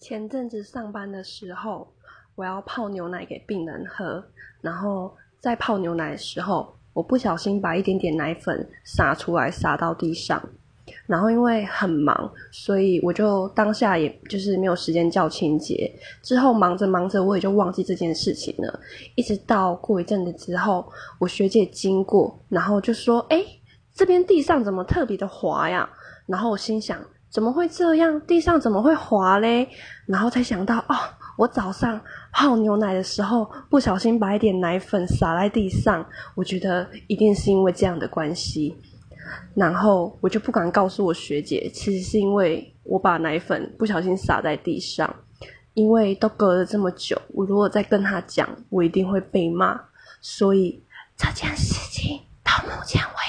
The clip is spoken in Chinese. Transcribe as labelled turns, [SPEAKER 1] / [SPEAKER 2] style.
[SPEAKER 1] 前阵子上班的时候，我要泡牛奶给病人喝，然后在泡牛奶的时候，我不小心把一点点奶粉洒出来，洒到地上。然后因为很忙，所以我就当下也就是没有时间叫清洁。之后忙着忙着，我也就忘记这件事情了。一直到过一阵子之后，我学姐经过，然后就说：“哎，这边地上怎么特别的滑呀？”然后我心想。怎么会这样？地上怎么会滑嘞？然后才想到，哦，我早上泡牛奶的时候不小心把一点奶粉洒在地上，我觉得一定是因为这样的关系。然后我就不敢告诉我学姐，其实是因为我把奶粉不小心洒在地上，因为都隔了这么久，我如果再跟她讲，我一定会被骂。所以这件事情到目前为